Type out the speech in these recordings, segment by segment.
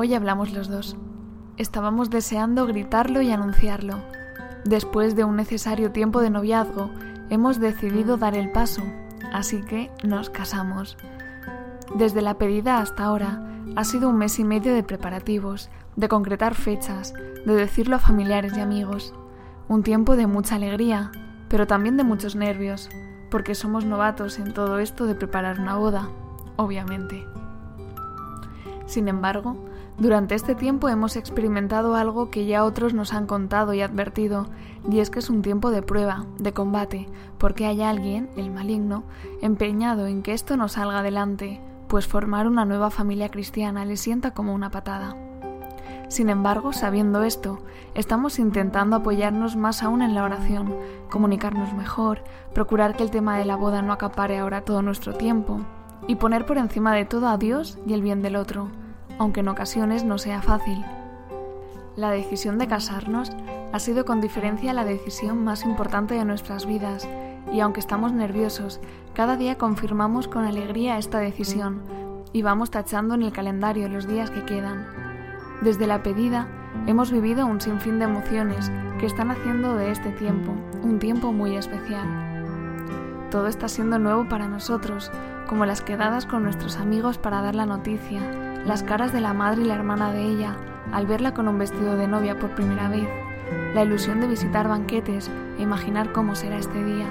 Hoy hablamos los dos. Estábamos deseando gritarlo y anunciarlo. Después de un necesario tiempo de noviazgo, hemos decidido dar el paso, así que nos casamos. Desde la pedida hasta ahora ha sido un mes y medio de preparativos, de concretar fechas, de decirlo a familiares y amigos. Un tiempo de mucha alegría, pero también de muchos nervios, porque somos novatos en todo esto de preparar una boda, obviamente. Sin embargo, durante este tiempo hemos experimentado algo que ya otros nos han contado y advertido, y es que es un tiempo de prueba, de combate, porque hay alguien, el maligno, empeñado en que esto no salga adelante, pues formar una nueva familia cristiana le sienta como una patada. Sin embargo, sabiendo esto, estamos intentando apoyarnos más aún en la oración, comunicarnos mejor, procurar que el tema de la boda no acapare ahora todo nuestro tiempo, y poner por encima de todo a Dios y el bien del otro, aunque en ocasiones no sea fácil. La decisión de casarnos ha sido con diferencia la decisión más importante de nuestras vidas, y aunque estamos nerviosos, cada día confirmamos con alegría esta decisión y vamos tachando en el calendario los días que quedan. Desde la pedida hemos vivido un sinfín de emociones que están haciendo de este tiempo un tiempo muy especial. Todo está siendo nuevo para nosotros, como las quedadas con nuestros amigos para dar la noticia, las caras de la madre y la hermana de ella al verla con un vestido de novia por primera vez, la ilusión de visitar banquetes e imaginar cómo será este día.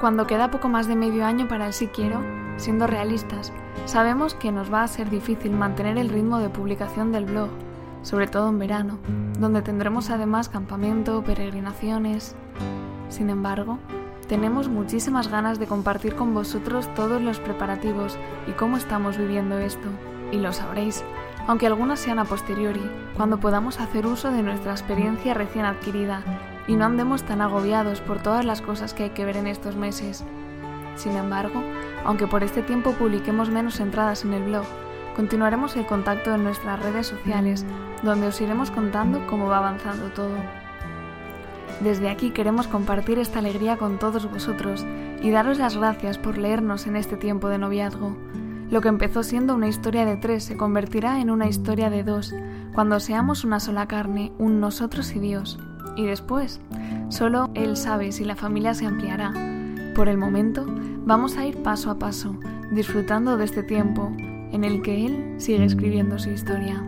Cuando queda poco más de medio año para el sí quiero, siendo realistas, sabemos que nos va a ser difícil mantener el ritmo de publicación del blog, sobre todo en verano, donde tendremos además campamento, peregrinaciones. Sin embargo, tenemos muchísimas ganas de compartir con vosotros todos los preparativos y cómo estamos viviendo esto, y lo sabréis, aunque algunas sean a posteriori, cuando podamos hacer uso de nuestra experiencia recién adquirida y no andemos tan agobiados por todas las cosas que hay que ver en estos meses. Sin embargo, aunque por este tiempo publiquemos menos entradas en el blog, continuaremos el contacto en nuestras redes sociales, donde os iremos contando cómo va avanzando todo. Desde aquí queremos compartir esta alegría con todos vosotros y daros las gracias por leernos en este tiempo de noviazgo. Lo que empezó siendo una historia de tres se convertirá en una historia de dos, cuando seamos una sola carne, un nosotros y Dios. Y después, solo Él sabe si la familia se ampliará. Por el momento, vamos a ir paso a paso, disfrutando de este tiempo en el que Él sigue escribiendo su historia.